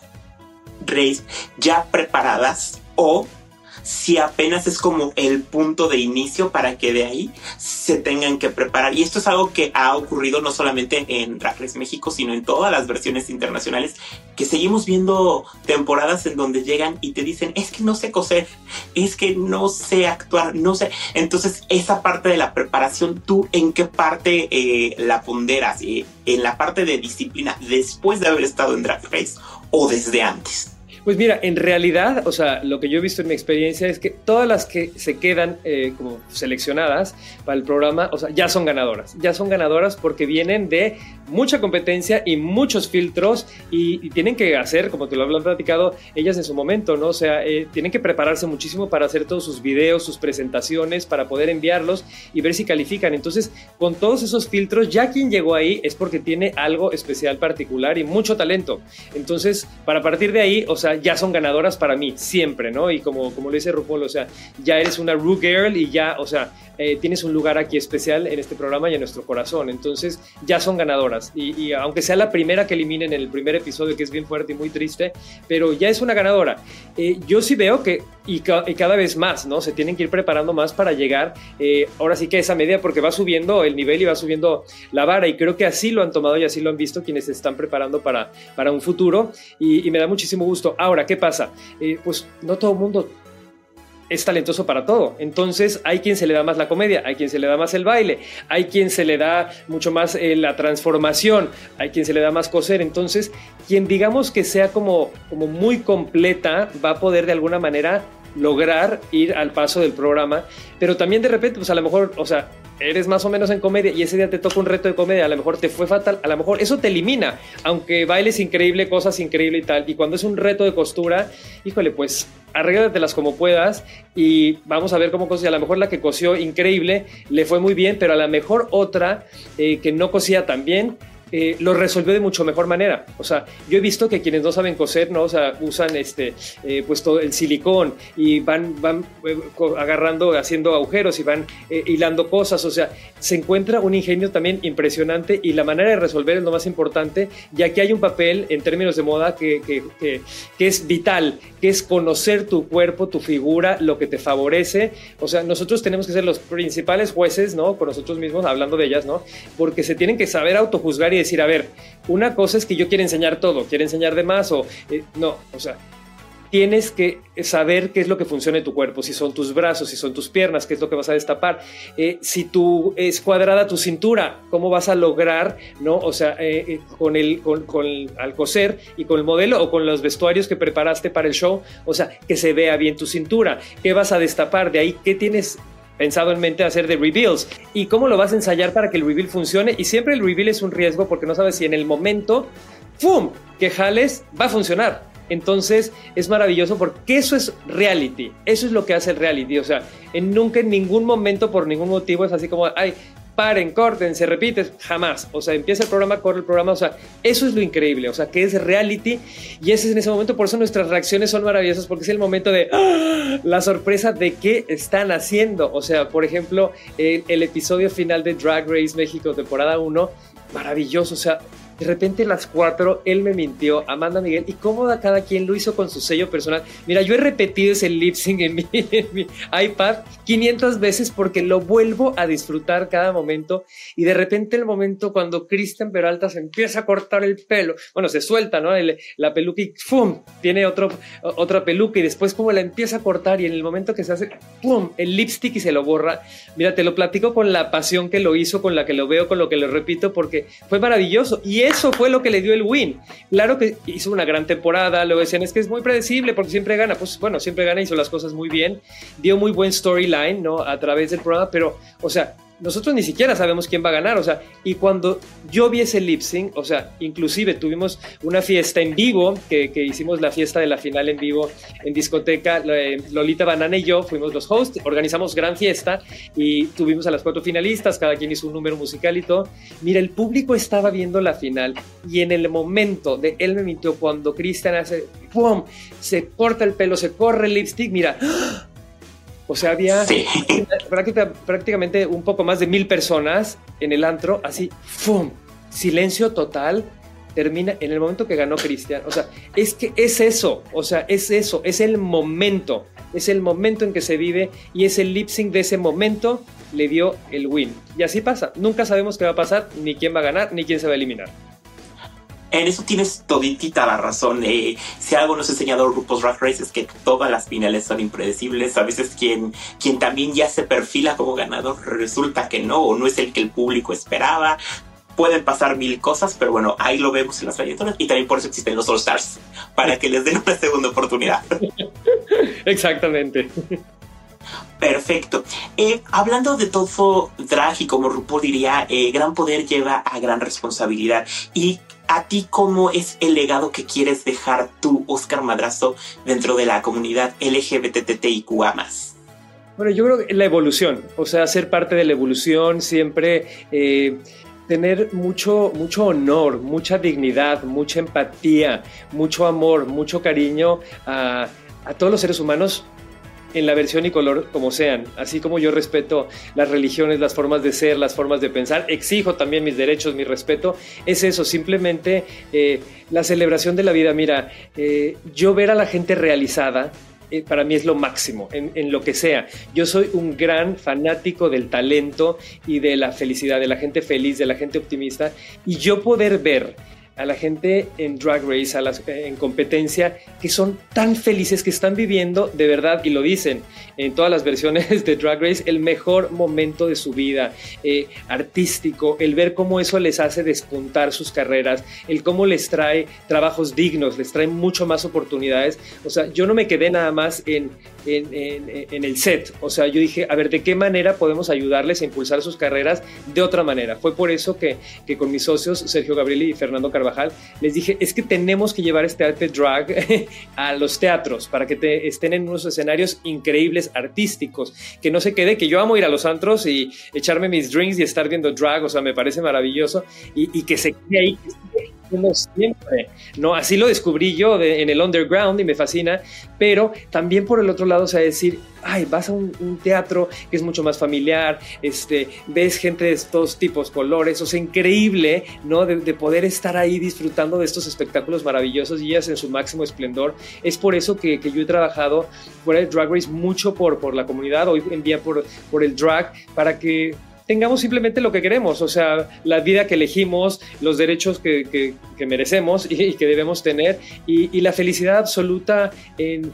Race ya preparadas o si apenas es como el punto de inicio para que de ahí se tengan que preparar. Y esto es algo que ha ocurrido no solamente en Drag Race México, sino en todas las versiones internacionales, que seguimos viendo temporadas en donde llegan y te dicen, es que no sé coser, es que no sé actuar, no sé. Entonces, esa parte de la preparación, ¿tú en qué parte eh, la ponderas? Eh, ¿En la parte de disciplina después de haber estado en Drag Race o desde antes? Pues mira, en realidad, o sea, lo que yo he visto en mi experiencia es que todas las que se quedan eh, como seleccionadas para el programa, o sea, ya son ganadoras. Ya son ganadoras porque vienen de mucha competencia y muchos filtros y, tienen que hacer, como te lo habían platicado ellas en su momento, ¿no? O sea, eh, tienen que prepararse muchísimo para hacer todos sus videos, sus presentaciones, para poder enviarlos y ver si califican. Entonces, con todos esos filtros, ya quien llegó ahí es porque tiene algo especial, particular y mucho talento. Entonces, para partir de ahí, o sea, ya son ganadoras para mí, siempre, ¿no? Y como, como lo dice RuPaul, o sea, ya eres una Ru Girl y ya, o sea, eh, tienes un lugar aquí especial en este programa y en nuestro corazón. Entonces, ya son ganadoras. Y, aunque sea la primera que eliminen en el primer episodio, que es bien fuerte y muy triste, pero ya es una ganadora. Eh, yo sí veo que, y, ca y, cada vez más, ¿no? Se tienen que ir preparando más para llegar, eh, ahora sí que esa media, porque va subiendo el nivel y va subiendo la vara. Y creo que así lo han tomado y así lo han visto quienes se están preparando para, para un futuro. Y, y me da muchísimo gusto. Ahora, ¿qué pasa? Eh, pues no todo el mundo es talentoso para todo. Entonces hay quien se le da más la comedia, hay quien se le da más el baile, hay quien se le da mucho más eh, la transformación, hay quien se le da más coser. Entonces, quien digamos que sea como, como muy completa va a poder de alguna manera lograr ir al paso del programa, pero también de repente, pues a lo mejor, o sea, eres más o menos en comedia y ese día te toca un reto de comedia, a lo mejor te fue fatal, a lo mejor eso te elimina, aunque bailes increíble, cosas increíble y tal. Y cuando es un reto de costura, híjole, pues arréglatelas como puedas y vamos a ver cómo cosía. A lo mejor la que cosió increíble le fue muy bien, pero a lo mejor otra eh, que no cosía tan bien eh, lo resolvió de mucho mejor manera. O sea, yo he visto que quienes no saben coser, ¿no? O sea, usan este, eh, pues todo el silicón y van, van eh, agarrando, haciendo agujeros y van eh, hilando cosas. O sea, se encuentra un ingenio también impresionante y la manera de resolver es lo más importante, ya que hay un papel en términos de moda que, que, que, que es vital, que es conocer tu cuerpo, tu figura, lo que te favorece. O sea, nosotros tenemos que ser los principales jueces, ¿no? Con nosotros mismos, hablando de ellas, ¿no? Porque se tienen que saber autojuzgar y decir, a ver, una cosa es que yo quiero enseñar todo, quiero enseñar de más o eh, no, o sea, tienes que saber qué es lo que funciona en tu cuerpo, si son tus brazos, si son tus piernas, qué es lo que vas a destapar, eh, si tú es cuadrada tu cintura, cómo vas a lograr, ¿no? O sea, eh, con el, con, al coser y con el modelo o con los vestuarios que preparaste para el show, o sea, que se vea bien tu cintura, qué vas a destapar, de ahí, qué tienes pensado en mente hacer de reveals. Y cómo lo vas a ensayar para que el reveal funcione y siempre el reveal es un riesgo porque no sabes si en el momento, ¡pum!, que jales, va a funcionar. Entonces es maravilloso porque eso es reality, eso es lo que hace el reality, o sea, en nunca en ningún momento por ningún motivo es así como, ay, paren, corten, se repite, jamás. O sea, empieza el programa, corre el programa, o sea, eso es lo increíble, o sea, que es reality y ese es en ese momento, por eso nuestras reacciones son maravillosas, porque es el momento de ¡ah! la sorpresa de qué están haciendo. O sea, por ejemplo, el, el episodio final de Drag Race México, temporada 1, maravilloso, o sea, de repente las cuatro, él me mintió, Amanda Miguel, y cómo cada quien lo hizo con su sello personal. Mira, yo he repetido ese lip sync en mi, [laughs] iPad 500 veces porque lo vuelvo a disfrutar cada momento. Y de repente el momento cuando Cristian Peralta se empieza a cortar el pelo, bueno, se suelta, ¿no? la peluca y ¡pum! Tiene otro, otra peluca y después como la empieza a cortar y en el momento que se hace ¡pum! El lipstick y se lo borra. Mira, te lo platico con la pasión que lo hizo, con la que lo veo, con lo que lo repito, porque fue maravilloso. Y eso fue lo que le dio el win. Claro que hizo una gran temporada, lo decían, es que es muy predecible porque siempre gana. Pues bueno, siempre gana, hizo las cosas muy bien, dio muy buen storyline, ¿no? A través del programa, pero, o sea, nosotros ni siquiera sabemos quién va a ganar, o sea, y cuando yo vi ese lip sync, o sea, inclusive tuvimos una fiesta en vivo, que, hicimos la fiesta de la final en vivo en discoteca, Lolita Banana y yo fuimos los hosts, organizamos gran fiesta y tuvimos a las cuatro finalistas, cada quien hizo un número musical y todo. Mira, el público estaba viendo la final y en el momento de él me mintió cuando Cristian hace, ¡pum! Se corta el pelo, se corre el lipstick, mira, ¡ah! O sea, había prácticamente un poco más de mil personas en el antro, así, ¡fum! Silencio total. Termina en el momento que ganó Cristian. O sea, es que es eso. O sea, es eso. Es el momento. Es el momento en que se vive y es el lip sync de ese momento le dio el win. Y así pasa. Nunca sabemos qué va a pasar, ni quién va a ganar, ni quién se va a eliminar. En eso tienes toditita la razón. Eh, si algo nos ha enseñado Grupos Drag Race es que todas las finales son impredecibles. A veces quien, quien también ya se perfila como ganador resulta que no, o no es el que el público esperaba. Pueden pasar mil cosas, pero bueno, ahí lo vemos en las trayectorias y también por eso existen los All Stars, para que les den una segunda oportunidad. [laughs] Exactamente. Perfecto. Eh, hablando de todo drag y como RuPaul diría, eh, gran poder lleva a gran responsabilidad. Y a ti cómo es el legado que quieres dejar tú, Oscar Madrazo, dentro de la comunidad LGBTTIQA+. Bueno, yo creo que la evolución, o sea, ser parte de la evolución, siempre eh, tener mucho, mucho honor, mucha dignidad, mucha empatía, mucho amor, mucho cariño a, a todos los seres humanos en la versión y color como sean. Así como yo respeto las religiones, las formas de ser, las formas de pensar, exijo también mis derechos, mi respeto. Es eso, simplemente eh, la celebración de la vida. Mira, eh, yo ver a la gente realizada, eh, para mí es lo máximo, en, en, lo que sea. Yo soy un gran fanático del talento y de la felicidad, de la gente feliz, de la gente optimista, y yo poder ver a la gente en Drag Race, a las, en competencia, que son tan felices que están viviendo de verdad, y lo dicen en todas las versiones [laughs] de Drag Race, el mejor momento de su vida, eh, artístico, el ver cómo eso les hace despuntar sus carreras, el cómo les trae trabajos dignos, les trae mucho más oportunidades. O sea, yo no me quedé nada más en, en, el set, o sea, yo dije, a ver, ¿de qué manera podemos ayudarles a impulsar sus carreras de otra manera? Fue por eso que, que con mis socios, Sergio Gabriel y Fernando Les dije, es que tenemos que llevar este arte drag [laughs] a los teatros para que te, estén en unos escenarios increíbles, artísticos, que no se quede, que yo amo ir a los antros y echarme mis drinks y estar viendo drag, o sea, me parece maravilloso, y, que se quede ahí, como siempre, ¿no? Así lo descubrí yo en el underground y me fascina, pero también por el otro lado, o sea, decir, ay, vas a un, teatro que es mucho más familiar, este, ves gente de todos tipos, colores, o sea, increíble, ¿no? De, poder estar ahí disfrutando de estos espectáculos maravillosos y ellas en su máximo esplendor. Es por eso que, yo he trabajado fuera de Drag Race mucho por, por la comunidad, hoy en día por, por el drag, para que tengamos simplemente lo que queremos, o sea, la vida que elegimos, los derechos que, merecemos y, que debemos tener y, y la felicidad absoluta en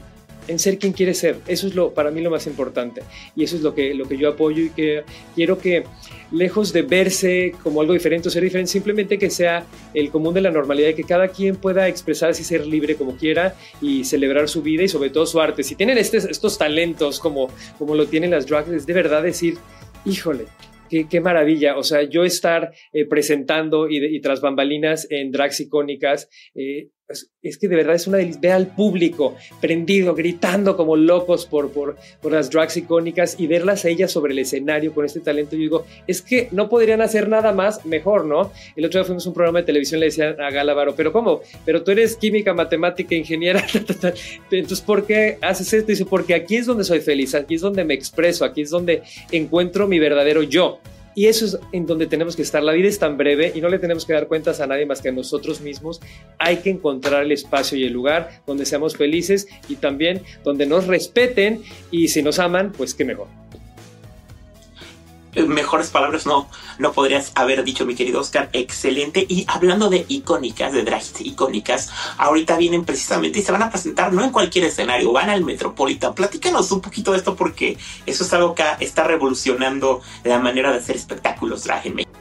en ser quien quiere ser. Eso es lo, para mí lo más importante. Y eso es lo que, lo que yo apoyo y que quiero que, lejos de verse como algo diferente o ser diferente, simplemente que sea el común de la normalidad y que cada quien pueda expresarse y ser libre como quiera y celebrar su vida y sobre todo su arte. Si tienen estos talentos como, como lo tienen las drags, es de verdad decir, híjole, Qué, maravilla. O sea, yo estar eh, presentando y, tras bambalinas en drags icónicas, eh, es, que de verdad es una delicia. Ve al público prendido, gritando como locos por, por, por, las drags icónicas y verlas a ellas sobre el escenario con este talento. Yo digo, es que no podrían hacer nada más mejor, ¿no? El otro día fuimos a un programa de televisión, le decía a Galavaro, pero ¿cómo? Pero tú eres química, matemática, ingeniera. [laughs] Entonces, ¿por qué haces esto? Dice, porque aquí es donde soy feliz, aquí es donde me expreso, aquí es donde encuentro mi verdadero yo. Y eso es en donde tenemos que estar. La vida es tan breve y no le tenemos que dar cuentas a nadie más que a nosotros mismos. Hay que encontrar el espacio y el lugar donde seamos felices y también donde nos respeten y si nos aman, pues qué mejor. Mejores palabras no, no podrías haber dicho, mi querido Oscar. Excelente. Y hablando de icónicas, de drags icónicas, ahorita vienen precisamente y se van a presentar no en cualquier escenario, van al Metropolitan. Platícanos un poquito de esto porque eso es algo que está revolucionando la manera de hacer espectáculos drag en México.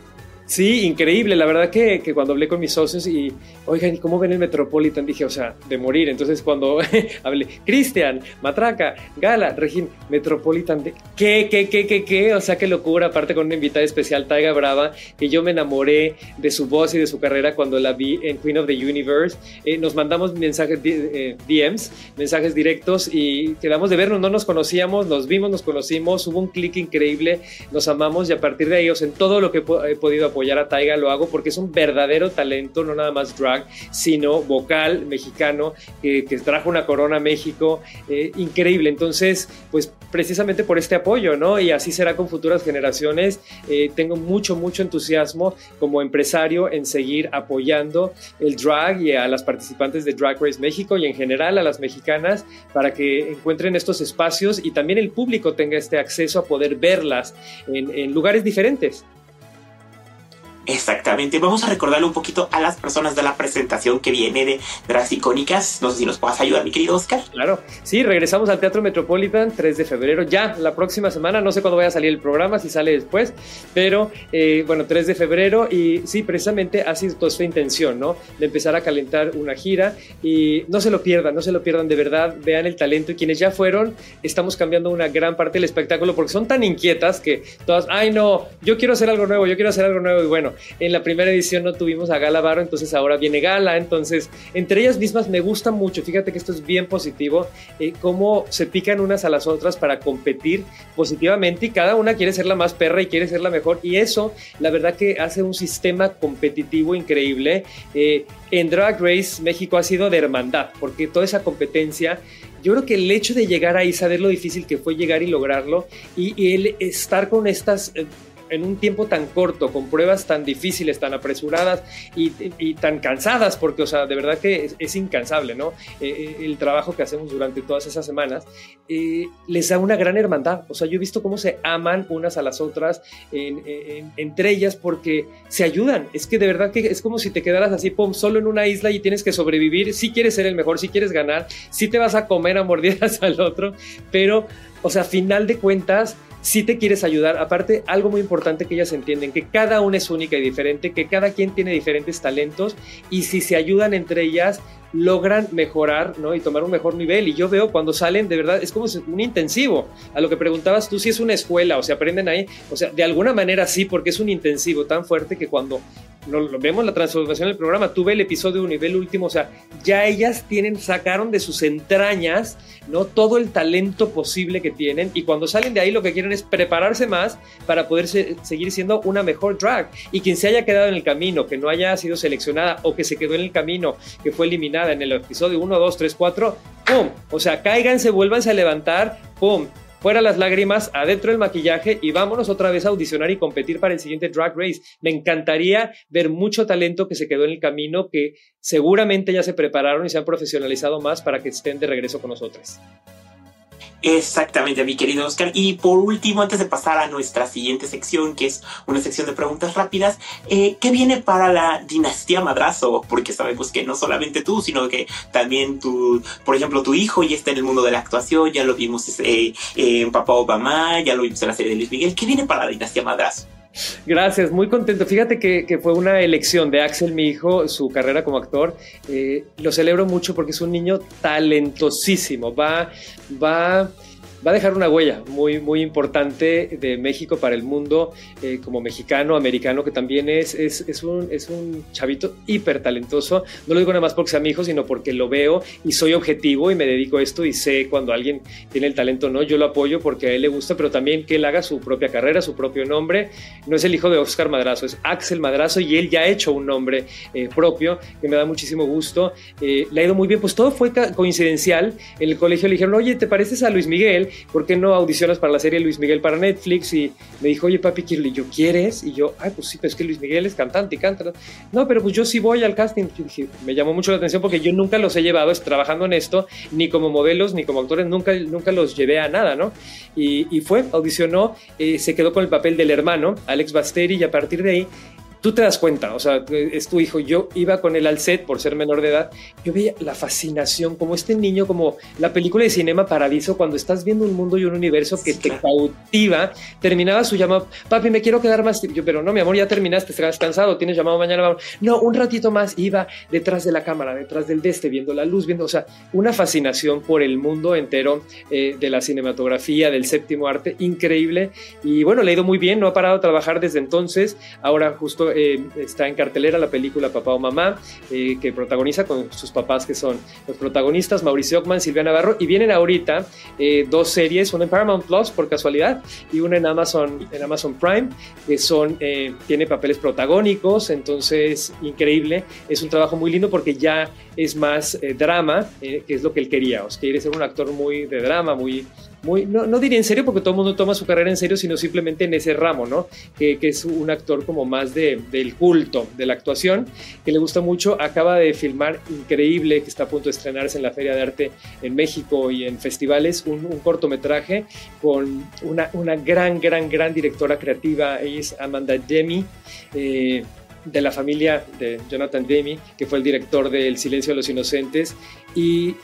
Sí, increíble. La verdad que, que, cuando hablé con mis socios y, oigan, ¿cómo ven el Metropolitan? Dije, o sea, de morir. Entonces cuando [laughs] hablé, Cristian, Matraca, Gala, Regín, Metropolitan, de, ¿qué, qué, qué, qué, qué? O sea, qué locura. Aparte con una invitada especial, Taiga Brava, que yo me enamoré de su voz y de su carrera cuando la vi en Queen of the Universe. Eh, nos mandamos mensajes, eh, DMs, mensajes directos y quedamos de vernos. No nos conocíamos, nos vimos, nos conocimos. Hubo un clic increíble, nos amamos y a partir de ahí, o sea, en todo lo que he podido apoyar apoyar a Taiga, lo hago porque es un verdadero talento, no nada más drag, sino vocal mexicano, que trajo una corona a México, eh, increíble. Entonces, pues precisamente por este apoyo, ¿no? Y así será con futuras generaciones. Eh, tengo mucho, mucho entusiasmo como empresario en seguir apoyando el drag y a las participantes de Drag Race México y en general a las mexicanas para que encuentren estos espacios y también el público tenga este acceso a poder verlas en lugares diferentes. Exactamente. Vamos a recordarle un poquito a las personas de la presentación que viene de Drags Icónicas. No sé si nos puedas ayudar, mi querido Oscar. Claro. Sí, regresamos al Teatro Metropolitan 3 de febrero. Ya la próxima semana. No sé cuándo vaya a salir el programa, si sale después. Pero eh, bueno, 3 de febrero. Y sí, precisamente ha sido toda su intención, ¿no? De empezar a calentar una gira. Y no se lo pierdan, no se lo pierdan de verdad. Vean el talento. Y quienes ya fueron, estamos cambiando una gran parte del espectáculo porque son tan inquietas que todas, ay no, yo quiero hacer algo nuevo, yo quiero hacer algo nuevo. Y bueno, en la primera edición no tuvimos a Gala Varo, entonces ahora viene Gala. Entonces, entre ellas mismas me gusta mucho. Fíjate que esto es bien positivo, eh, cómo se pican unas a las otras para competir positivamente y cada una quiere ser la más perra y quiere ser la mejor. Y eso, la verdad que hace un sistema competitivo increíble. Eh, en Drag Race México ha sido de hermandad, porque toda esa competencia yo creo que el hecho de llegar ahí, saber lo difícil que fue llegar y lograrlo, y, y el estar con estas eh, en un tiempo tan corto, con pruebas tan difíciles, tan apresuradas y, tan cansadas, porque, o sea, de verdad que es, incansable, ¿no? Eh, eh, el trabajo que hacemos durante todas esas semanas eh, les da una gran hermandad. O sea, yo he visto cómo se aman unas a las otras entre ellas porque se ayudan. Es que de verdad que es como si te quedaras así, pum, solo en una isla y tienes que sobrevivir. Si quieres ser el mejor, si quieres ganar, si te vas a comer a mordidas [laughs] al otro, pero, o sea, final de cuentas, si te quieres ayudar. Aparte, algo muy importante que ellas entienden, que cada una es única y diferente, que cada quien tiene diferentes talentos y si se ayudan entre ellas, logran mejorar ¿no? y tomar un mejor nivel. Y yo veo cuando salen, de verdad, es como un intensivo. A lo que preguntabas tú, si es una escuela o se aprenden ahí, o sea, de alguna manera sí, porque es un intensivo tan fuerte que cuando lo, vemos la transformación del programa, tuve el episodio de nivel último, o sea, ya ellas tienen, sacaron de sus entrañas, ¿no? Todo el talento posible que tienen y cuando salen de ahí lo que quieren es prepararse más para poder seguir siendo una mejor drag. Y quien se haya quedado en el camino, que no haya sido seleccionada o que se quedó en el camino, que fue eliminada en el episodio 1, 2, 3, 4, ¡pum! O sea, cáiganse, vuélvanse a levantar, ¡pum! Fuera las lágrimas, adentro el maquillaje y vámonos otra vez a audicionar y competir para el siguiente Drag Race. Me encantaría ver mucho talento que se quedó en el camino, que seguramente ya se prepararon y se han profesionalizado más para que estén de regreso con nosotros. Exactamente, mi querido Oscar. Y por último, antes de pasar a nuestra siguiente sección, que es una sección de preguntas rápidas, eh, ¿qué viene para la dinastía Madrazo? Porque sabemos que no solamente tú, sino que también tu, por ejemplo, tu hijo ya está en el mundo de la actuación, ya lo vimos eh, en Papá Obama, ya lo vimos en la serie de Luis Miguel. ¿Qué viene para la dinastía Madrazo? Gracias, muy contento. Fíjate que, fue una elección de Axel, mi hijo, su carrera como actor. Eh, lo celebro mucho porque es un niño talentosísimo. Va, va va a dejar una huella muy, muy importante de México para el mundo, eh, como mexicano, americano, que también es, es, es, un, es un chavito hiper talentoso. No lo digo nada más porque sea mi hijo, sino porque lo veo y soy objetivo y me dedico a esto y sé cuando alguien tiene el talento no. Yo lo apoyo porque a él le gusta, pero también que él haga su propia carrera, su propio nombre. No es el hijo de Oscar Madrazo, es Axel Madrazo y él ya ha hecho un nombre eh, propio que me da muchísimo gusto. Eh, le ha ido muy bien, pues todo fue coincidencial. En el colegio le dijeron, oye, ¿te pareces a Luis Miguel? ¿Por qué no audicionas para la serie Luis Miguel para Netflix? Y me dijo, oye, papi, quiero. Y yo, ¿quieres? Y yo, ay, pues sí, pero es que Luis Miguel es cantante y canta. No, pero pues yo sí voy al casting. me llamó mucho la atención porque yo nunca los he llevado trabajando en esto, ni como modelos, ni como actores, nunca, nunca los llevé a nada, ¿no? Y, fue, audicionó, eh, se quedó con el papel del hermano, Alex Basteri, y a partir de ahí tú te das cuenta, o sea, es tu hijo. Yo iba con él al set por ser menor de edad. Yo veía la fascinación, como este niño, como la película de Cinema Paradiso, cuando estás viendo un mundo y un universo que te cautiva. Terminaba su llamado, papi, me quiero quedar más. Yo, pero no, mi amor, ya terminaste, estás cansado, tienes llamado mañana. Vamos. No, un ratito más. Iba detrás de la cámara, detrás del deste, viendo la luz, viendo, o sea, una fascinación por el mundo entero eh, de la cinematografía, del séptimo arte, increíble. Y bueno, le ha ido muy bien, no ha parado de trabajar desde entonces. Ahora, justo eh, está en cartelera la película Papá o Mamá, eh, que protagoniza con sus papás que son los protagonistas, Mauricio Ockman, Silvia Navarro, y vienen ahorita eh, dos series, una en Paramount Plus por casualidad y una en Amazon, en Amazon Prime, que son, tiene papeles protagónicos, entonces increíble, es un trabajo muy lindo porque ya es más drama, que es lo que él quería, quiere ser un actor muy de drama, muy muy, no, diría en serio porque todo el mundo toma su carrera en serio, sino simplemente en ese ramo, ¿no? Que, es un actor como más de, del culto, de la actuación, que le gusta mucho. Acaba de filmar increíble, que está a punto de estrenarse en la Feria de Arte en México y en festivales, un, cortometraje con una, una, gran, gran, gran directora creativa. Ella es Amanda Demi. Eh, de la familia de Jonathan Demi, que fue el director de El Silencio de los Inocentes, y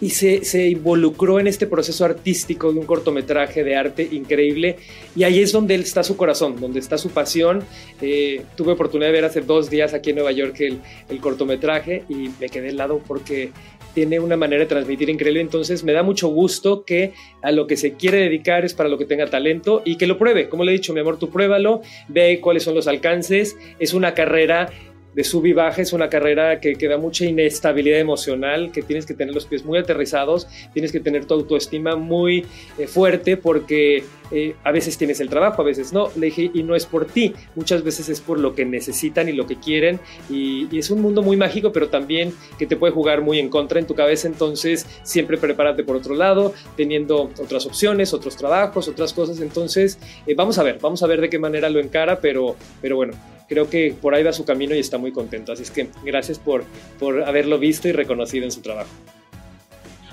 y se, involucró en este proceso artístico de un cortometraje de arte increíble y ahí es donde está su corazón, donde está su pasión. Eh, tuve oportunidad de ver hace dos días aquí en Nueva York el, el cortometraje y me quedé lado porque tiene una manera de transmitir increíble, entonces me da mucho gusto que a lo que se quiere dedicar es para lo que tenga talento y que lo pruebe. Como le he dicho, mi amor, tú pruébalo, ve cuáles son los alcances, es una carrera de sub y baja, es una carrera que, que, da mucha inestabilidad emocional, que tienes que tener los pies muy aterrizados, tienes que tener tu autoestima muy eh, fuerte porque eh, a veces tienes el trabajo, a veces no. Le dije, y no es por ti, muchas veces es por lo que necesitan y lo que quieren. Y, es un mundo muy mágico, pero también que te puede jugar muy en contra en tu cabeza. Entonces, siempre prepárate por otro lado, teniendo otras opciones, otros trabajos, otras cosas. Entonces, eh, vamos a ver, vamos a ver de qué manera lo encara, pero, pero bueno, creo que por ahí va su camino y está muy contento. Así es que gracias por, por haberlo visto y reconocido en su trabajo.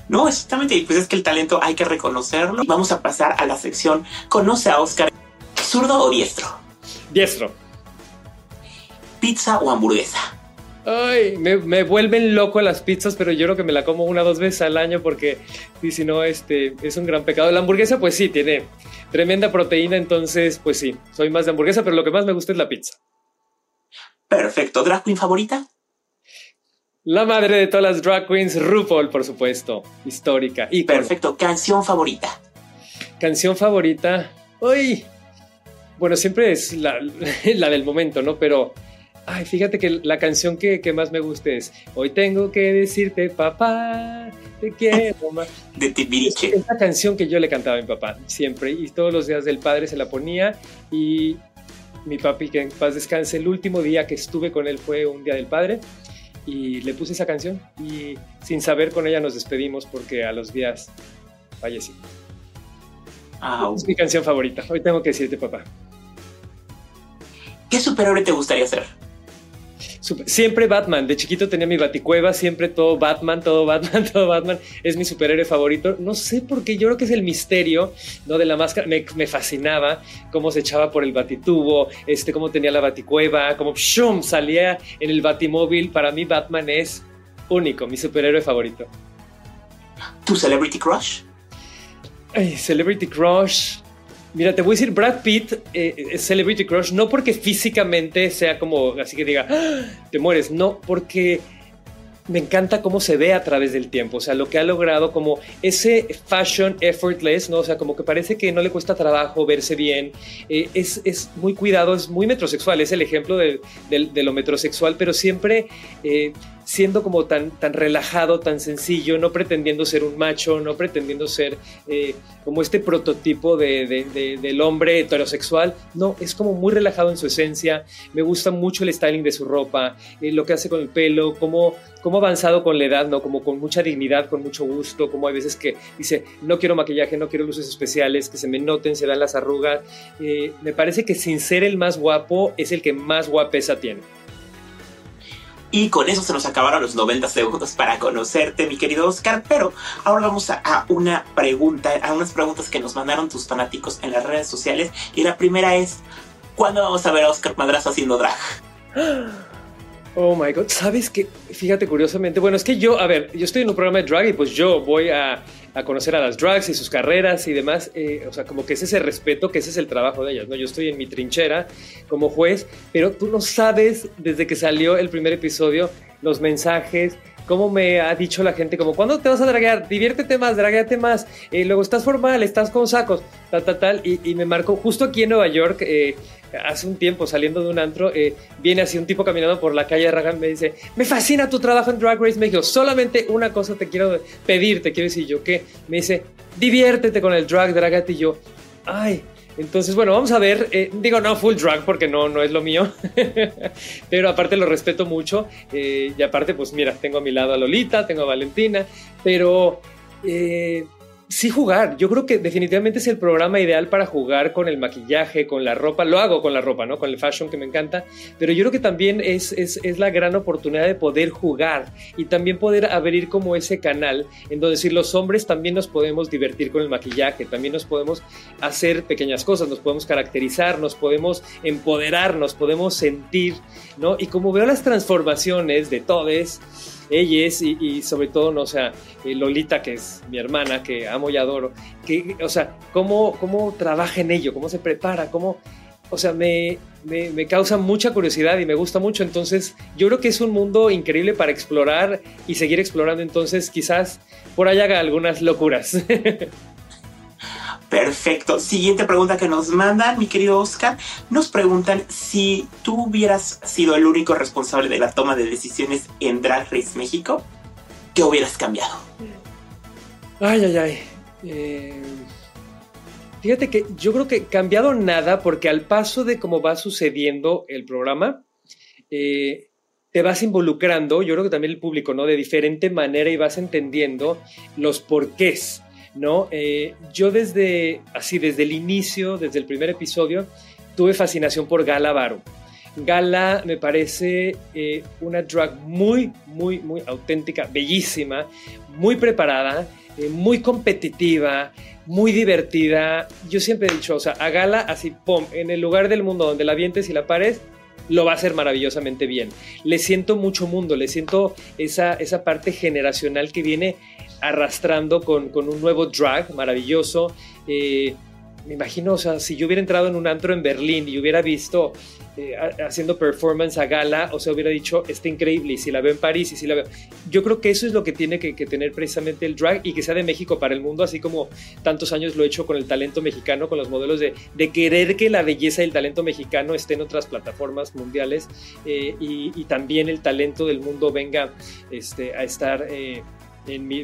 No, exactamente, y pues es que el talento hay que reconocerlo. Vamos a pasar a la sección Conoce a Oscar, ¿zurdo o diestro? Diestro. ¿Pizza o hamburguesa? Ay, me, vuelven loco las pizzas, pero yo creo que me la como una o dos veces al año porque si no, este, es un gran pecado. La hamburguesa, pues sí, tiene tremenda proteína, entonces, pues sí, soy más de hamburguesa, pero lo que más me gusta es la pizza. Perfecto. ¿Drag queen favorita? La madre de todas las drag queens, RuPaul, por supuesto. Histórica. Y Perfecto. ¿Canción favorita? Canción favorita. Uy. Bueno, siempre es la, [laughs] del momento, ¿no? Pero. Ay, fíjate que la canción que, más me gusta es Hoy tengo que decirte, papá, te quiero más. [laughs] De Timbiriche. Es la canción que yo le cantaba a mi papá, siempre. Y todos los días del padre se la ponía. Y mi papi, que en paz descanse, el último día que estuve con él fue un día del padre y le puse esa canción y sin saber con ella nos despedimos porque a los días fallecí. Es mi canción favorita. Hoy tengo que decirte, papá. ¿Qué superhéroe te gustaría ser? Siempre Batman. De chiquito tenía mi baticueva, siempre todo Batman, todo Batman, [laughs] todo Batman. Es mi superhéroe favorito. No sé por qué, yo creo que es el misterio ¿no? de la máscara. Me, fascinaba cómo se echaba por el batitubo, este, cómo tenía la baticueva, cómo shum, salía en el batimóvil. Para mí Batman es único, mi superhéroe favorito. ¿Tu celebrity crush? Ay, celebrity crush. Mira, te voy a decir, Brad Pitt eh, es Celebrity Crush, no porque físicamente sea como, así que diga, ¡Ah! te mueres, no, porque me encanta cómo se ve a través del tiempo, o sea, lo que ha logrado como ese fashion effortless, ¿no? O sea, como que parece que no le cuesta trabajo verse bien, eh, es, es, muy cuidado, es muy metrosexual, es el ejemplo de, lo metrosexual, pero siempre... Eh, siendo como tan, tan relajado, tan sencillo, no pretendiendo ser un macho, no pretendiendo ser eh, como este prototipo de, del hombre heterosexual, no, es como muy relajado en su esencia, me gusta mucho el styling de su ropa, eh, lo que hace con el pelo, cómo, cómo avanzado con la edad, ¿no? Como con mucha dignidad, con mucho gusto, como hay veces que dice, no quiero maquillaje, no quiero luces especiales, que se me noten, se vean las arrugas, eh, me parece que sin ser el más guapo, es el que más guapesa tiene. Y con eso se nos acabaron los 90 segundos para conocerte, mi querido Oscar. Pero ahora vamos a, una pregunta, a unas preguntas que nos mandaron tus fanáticos en las redes sociales. Y la primera es, ¿cuándo vamos a ver a Oscar Madrazo haciendo drag? [gasps] Oh my god, ¿sabes qué? Fíjate curiosamente, bueno, es que yo, a ver, yo estoy en un programa de drag y pues yo voy a, a conocer a las drags y sus carreras y demás, eh, o sea, como que es ese respeto, que ese es el trabajo de ellas, ¿no? Yo estoy en mi trinchera como juez, pero tú no sabes desde que salió el primer episodio los mensajes, cómo me ha dicho la gente, como, ¿cuándo te vas a draguear? Diviértete más, dragueate más, eh, luego estás formal, estás con sacos, tal, tal, tal, y, me marcó justo aquí en Nueva York, eh, hace un tiempo saliendo de un antro, eh, viene así un tipo caminando por la calle Ragan, me dice, me fascina tu trabajo en Drag Race México, solamente una cosa te quiero pedir, te quiero decir yo, que me dice, diviértete con el drag, dragate y yo, ay, entonces, bueno, vamos a ver. Eh, digo, no full drag porque no, no es lo mío. [laughs] pero aparte lo respeto mucho. Eh, y aparte, pues mira, tengo a mi lado a Lolita, tengo a Valentina. Pero sí jugar. Yo creo que definitivamente es el programa ideal para jugar con el maquillaje, con la ropa. Lo hago con la ropa, ¿no? Con el fashion que me encanta. Pero yo creo que también es, es, la gran oportunidad de poder jugar y también poder abrir como ese canal en donde si los hombres también nos podemos divertir con el maquillaje, también nos podemos hacer pequeñas cosas, nos podemos caracterizar, nos podemos empoderar, nos podemos sentir, ¿no? Y como veo las transformaciones de todos, ella es, y, sobre todo, no, o sea, eh, Lolita, que es mi hermana, que amo y adoro, que, o sea, cómo, cómo trabaja en ello, cómo se prepara, cómo, o sea, me, me, causa mucha curiosidad y me gusta mucho. Entonces, yo creo que es un mundo increíble para explorar y seguir explorando. Entonces, quizás por ahí haga algunas locuras. [laughs] Perfecto. Siguiente pregunta que nos mandan, mi querido Oscar. Nos preguntan si tú hubieras sido el único responsable de la toma de decisiones en Drag Race México, ¿qué hubieras cambiado? Ay, ay, ay. Eh, fíjate que yo creo que cambiado nada porque al paso de cómo va sucediendo el programa, eh, te vas involucrando, yo creo que también el público, ¿no? De diferente manera y vas entendiendo los porqués ¿no? Eh, yo desde, así, desde el inicio, desde el primer episodio, tuve fascinación por Gala Varo. Gala me parece eh, una drag muy, muy, muy auténtica, bellísima, muy preparada, eh, muy competitiva, muy divertida. Yo siempre he dicho, o sea, a Gala así, pum, en el lugar del mundo donde la vientes y la pares, lo va a hacer maravillosamente bien. Le siento mucho mundo, le siento esa, esa parte generacional que viene arrastrando con, un nuevo drag maravilloso. Eh, me imagino, o sea, si yo hubiera entrado en un antro en Berlín y hubiera visto eh, haciendo performance a gala, o sea, hubiera dicho, está increíble, y si la veo en París, y si la veo... Yo creo que eso es lo que tiene que, tener precisamente el drag y que sea de México para el mundo, así como tantos años lo he hecho con el talento mexicano, con los modelos de, querer que la belleza y el talento mexicano esté en otras plataformas mundiales eh, y, también el talento del mundo venga este, a estar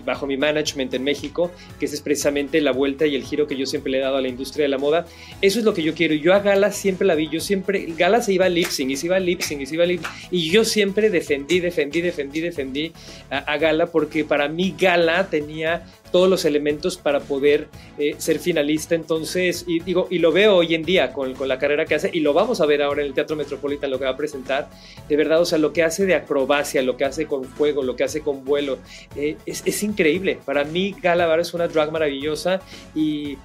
bajo mi management en México, que es precisamente la vuelta y el giro que yo siempre le he dado a la industria de la moda. Eso es lo que yo quiero. Yo a Gala siempre la vi, yo siempre, Gala se iba a lip sync y se iba a lip sync y se iba a lip y yo siempre defendí, defendí, defendí, defendí a, Gala porque para mí Gala tenía todos los elementos para poder eh, ser finalista. Entonces, y digo, y lo veo hoy en día con, con, la carrera que hace, y lo vamos a ver ahora en el Teatro Metropolitan, lo que va a presentar. De verdad, o sea, lo que hace de acrobacia, lo que hace con fuego, lo que hace con vuelo, eh, es, es, increíble. Para mí, Galabar es una drag maravillosa y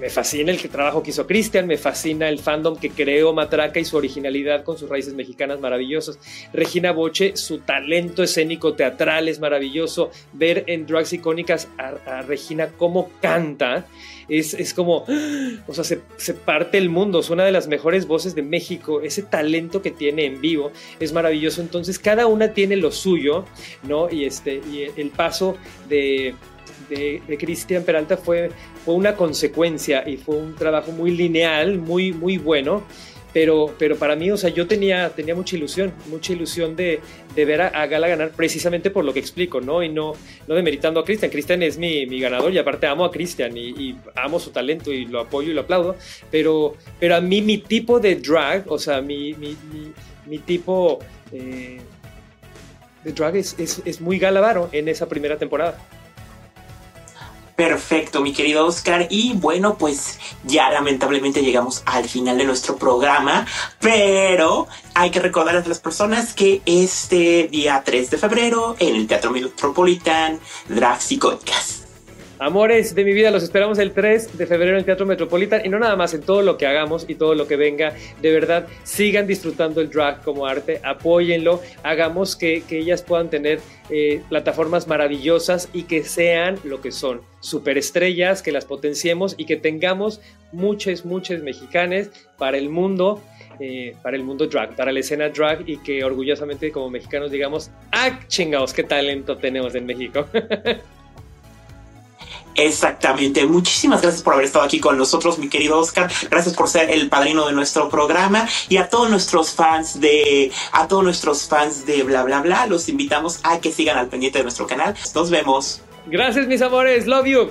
me fascina el trabajo que hizo Christian, me fascina el fandom que creó Matraca y su originalidad con sus raíces mexicanas maravillosas. Regina Boche, su talento escénico teatral es maravilloso. Ver en Drugs Icónicas a, Regina cómo canta es, es como, [gasps] o sea, se, se, parte el mundo, es una de las mejores voces de México, ese talento que tiene en vivo es maravilloso, entonces cada una tiene lo suyo, ¿no? Y, este, el paso de de, Cristian Peralta fue, fue una consecuencia y fue un trabajo muy lineal, muy, muy bueno. Pero, pero para mí, o sea, yo tenía, tenía mucha ilusión, mucha ilusión de, de ver a, Gala ganar precisamente por lo que explico, ¿no? Y no, no demeritando a Cristian. Cristian es mi, mi, ganador y aparte amo a Cristian y, amo su talento y lo apoyo y lo aplaudo. Pero, pero a mí mi tipo de drag, o sea, mi, mi, mi, tipo eh, de drag es, es, es muy galavaro en esa primera temporada. Perfecto, mi querido Oscar. Y bueno, pues ya lamentablemente llegamos al final de nuestro programa, pero hay que recordar a las personas que este día 3 de febrero en el Teatro Metropolitan Drag Podcast Amores de mi vida, los esperamos el 3 de febrero en el Teatro Metropolitan y no nada más en todo lo que hagamos y todo lo que venga. De verdad, sigan disfrutando el drag como arte, apóyenlo, hagamos que, ellas puedan tener eh, plataformas maravillosas y que sean lo que son, superestrellas, que las potenciemos y que tengamos muchas, muchas mexicanas para el mundo. Eh, para el mundo drag, para la escena drag y que orgullosamente como mexicanos digamos, ¡ah, chingados, qué talento tenemos en México! [laughs] Exactamente. Muchísimas gracias por haber estado aquí con nosotros, mi querido Oscar. Gracias por ser el padrino de nuestro programa y a todos nuestros fans de, a todos nuestros fans de bla bla bla, los invitamos a que sigan al pendiente de nuestro canal. Nos vemos. Gracias, mis amores. Love you.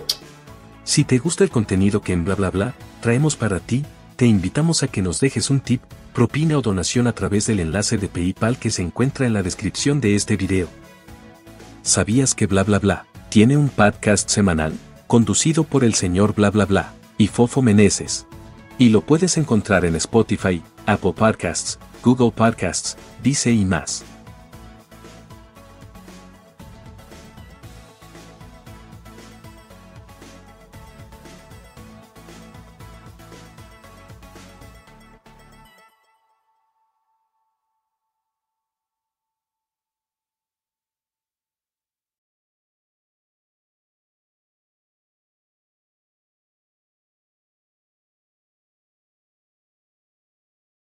Si te gusta el contenido que en bla bla bla traemos para ti, te invitamos a que nos dejes un tip, propina o donación a través del enlace de PayPal que se encuentra en la descripción de este video. ¿Sabías que bla bla bla tiene un podcast semanal? Conducido por el señor bla bla bla, y Fofo Meneses. Y lo puedes encontrar en Spotify, Apple Podcasts, Google Podcasts, Dice y más.